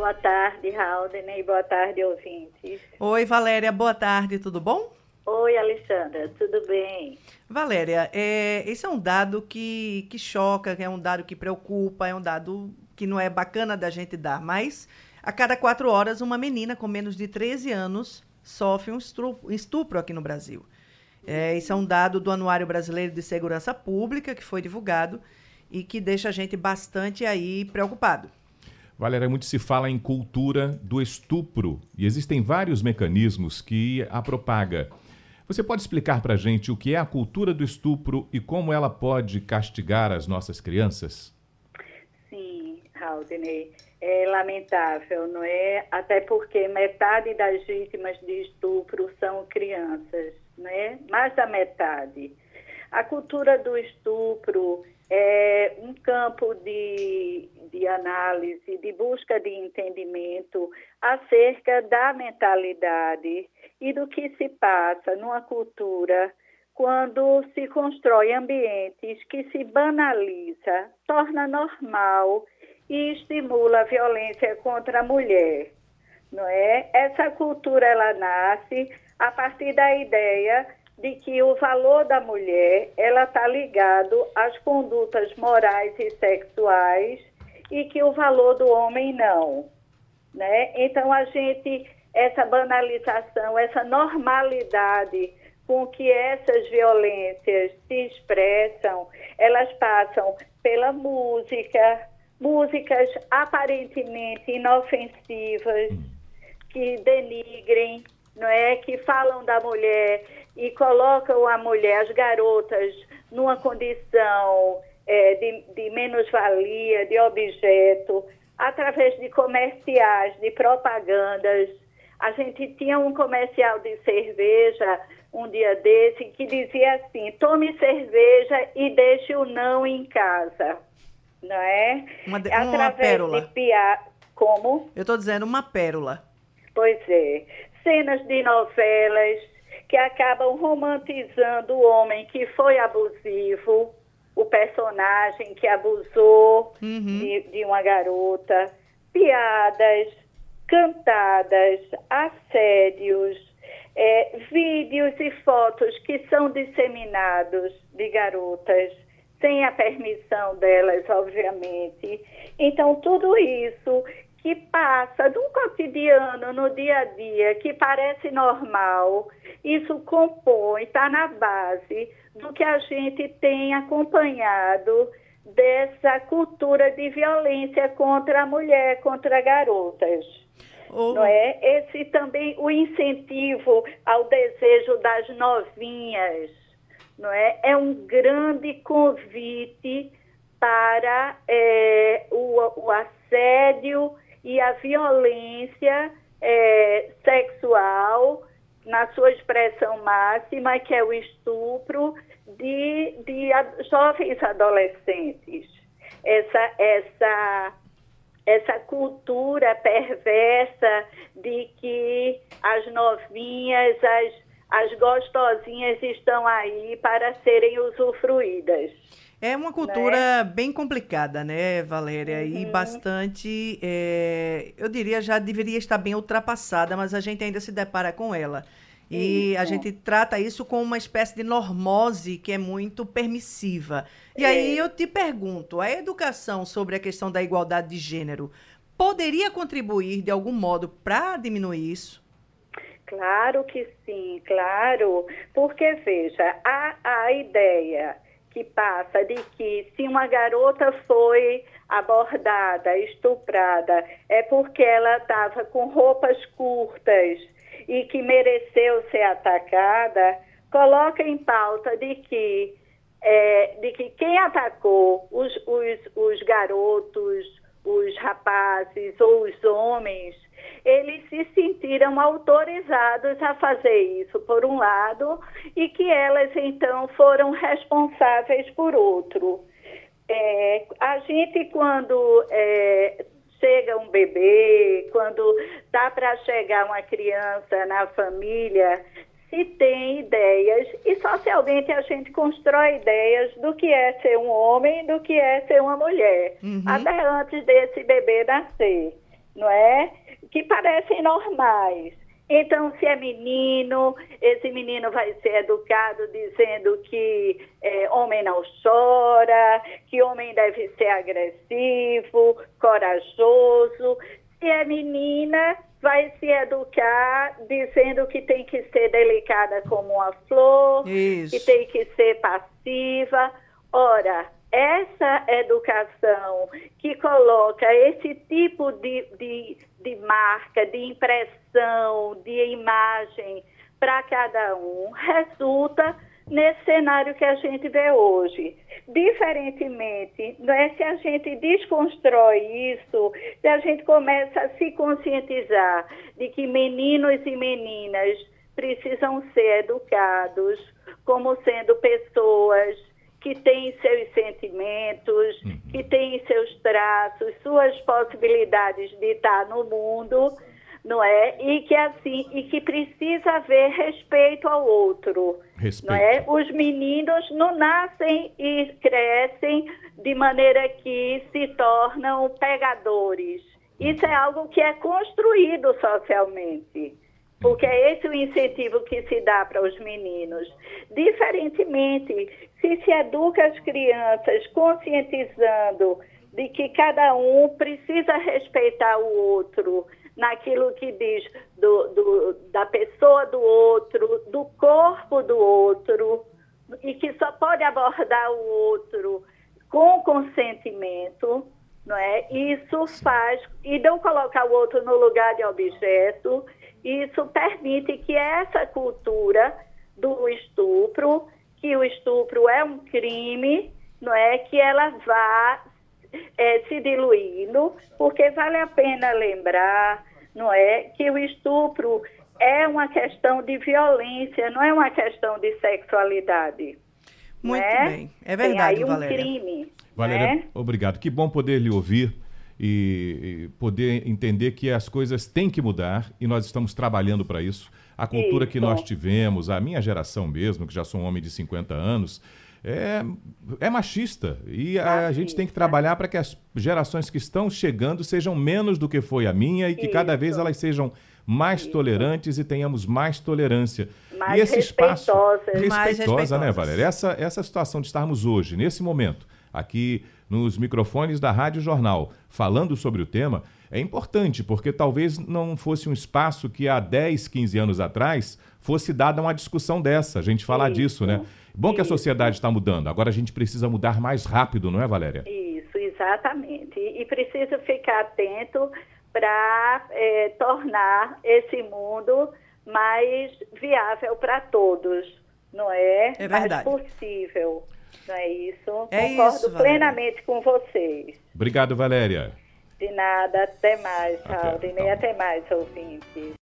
Boa tarde, Haldane, boa tarde, ouvintes. Oi, Valéria, boa tarde, tudo bom? Oi, Alexandra, tudo bem? Valéria, é, esse é um dado que, que choca, é um dado que preocupa, é um dado que não é bacana da gente dar, mas a cada quatro horas uma menina com menos de 13 anos sofre um estupro, aqui no Brasil. É, esse é um dado do Anuário Brasileiro de Segurança Pública que foi divulgado e que deixa a gente bastante aí preocupado. Valéria, muito se fala em cultura do estupro e existem vários mecanismos que a propaga. Você pode explicar para a gente o que é a cultura do estupro e como ela pode castigar as nossas crianças? Sim, Haldane, é lamentável, não é? Até porque metade das vítimas de estupro são crianças, né? Mais da metade. A cultura do estupro é um campo de, de análise, de busca de entendimento acerca da mentalidade e do que se passa numa cultura quando se constrói ambientes que se banaliza, torna normal e estimula a violência contra a mulher, não é? Essa cultura ela nasce a partir da ideia de que o valor da mulher ela está ligado às condutas morais e sexuais e que o valor do homem não, né? Então a gente essa banalização, essa normalidade com que essas violências se expressam, elas passam pela música, músicas aparentemente inofensivas que denigrem, não é, que falam da mulher e colocam a mulher, as garotas, numa condição é, de, de menos-valia, de objeto, através de comerciais, de propagandas. A gente tinha um comercial de cerveja um dia desse que dizia assim: tome cerveja e deixe o não em casa. Não é? Uma, de, uma pérola. Pia... Como? Eu estou dizendo uma pérola. Pois é. Cenas de novelas que acabam romantizando o homem que foi abusivo, personagem que abusou uhum. de, de uma garota, piadas, cantadas, assédios, é, vídeos e fotos que são disseminados de garotas sem a permissão delas, obviamente. Então, tudo isso que passa de um cotidiano no dia a dia que parece normal, isso compõe, está na base do que a gente tem acompanhado dessa cultura de violência contra a mulher, contra garotas. Oh. Não é? Esse também o incentivo ao desejo das novinhas, não é? É um grande convite para é, o, o assédio e a violência é, sexual na sua expressão máxima, que é o estupro de, de jovens adolescentes. Essa, essa, essa cultura perversa de que as novinhas, as, as gostosinhas estão aí para serem usufruídas. É uma cultura né? bem complicada, né, Valéria? Uhum. E bastante, é, eu diria, já deveria estar bem ultrapassada, mas a gente ainda se depara com ela. E isso. a gente trata isso com uma espécie de normose que é muito permissiva. E é. aí eu te pergunto, a educação sobre a questão da igualdade de gênero poderia contribuir de algum modo para diminuir isso? Claro que sim, claro. Porque, veja, a, a ideia que passa de que se uma garota foi abordada, estuprada, é porque ela estava com roupas curtas e que mereceu ser atacada, coloca em pauta de que, é, de que quem atacou os, os, os garotos, os rapazes ou os homens, eles se sentiram autorizados a fazer isso, por um lado, e que elas então foram responsáveis por outro. É, a gente, quando é, chega um bebê, quando dá para chegar uma criança na família, se tem ideias, e socialmente a gente constrói ideias do que é ser um homem, do que é ser uma mulher, uhum. até antes desse bebê nascer. Não é? Que parecem normais. Então, se é menino, esse menino vai ser educado dizendo que é, homem não chora, que homem deve ser agressivo, corajoso. Se é menina, vai se educar dizendo que tem que ser delicada como uma flor, Isso. que tem que ser passiva. Ora, essa educação que coloca esse tipo de, de, de marca, de impressão, de imagem para cada um, resulta nesse cenário que a gente vê hoje. Diferentemente, não é se a gente desconstrói isso, se a gente começa a se conscientizar de que meninos e meninas precisam ser educados como sendo pessoas que têm seus sentimentos, uhum. que têm seus traços, suas possibilidades de estar no mundo, não é? E que assim, e que precisa haver respeito ao outro, respeito. não é? Os meninos não nascem e crescem de maneira que se tornam pegadores. Isso é algo que é construído socialmente porque é esse o incentivo que se dá para os meninos. Diferentemente, se se educa as crianças conscientizando de que cada um precisa respeitar o outro, naquilo que diz do, do, da pessoa do outro, do corpo do outro, e que só pode abordar o outro com consentimento, não é? Isso faz, e não colocar o outro no lugar de objeto, isso permite que essa cultura do estupro, que o estupro é um crime, não é? Que ela vá é, se diluindo, porque vale a pena lembrar, não é, que o estupro é uma questão de violência, não é uma questão de sexualidade. Muito é? bem, é verdade, Tem aí um Valéria. crime. Valéria, né? obrigado. Que bom poder lhe ouvir e, poder entender que as coisas têm que mudar e nós estamos trabalhando para isso. A cultura isso. que nós tivemos, a minha geração mesmo, que já sou um homem de 50 anos, é, é machista. E a, a gente tem que trabalhar para que as gerações que estão chegando sejam menos do que foi a minha e que isso. cada vez elas sejam mais Isso. tolerantes e tenhamos mais tolerância. Mais e esse espaço respeitosa, mais respeitosa, né, Valéria? Essa essa situação de estarmos hoje nesse momento aqui nos microfones da Rádio Jornal, falando sobre o tema, é importante, porque talvez não fosse um espaço que há 10, 15 anos atrás fosse dada uma discussão dessa, a gente falar Isso. disso, né? Bom que a sociedade está mudando, agora a gente precisa mudar mais rápido, não é, Valéria? Isso, exatamente. E, precisa ficar atento para é, tornar esse mundo mais viável para todos, não é? É verdade. Mais possível. Não é isso? É Concordo isso, plenamente com vocês. Obrigado, Valéria. De nada, até mais, Raul. Até, então. até mais, ouvintes.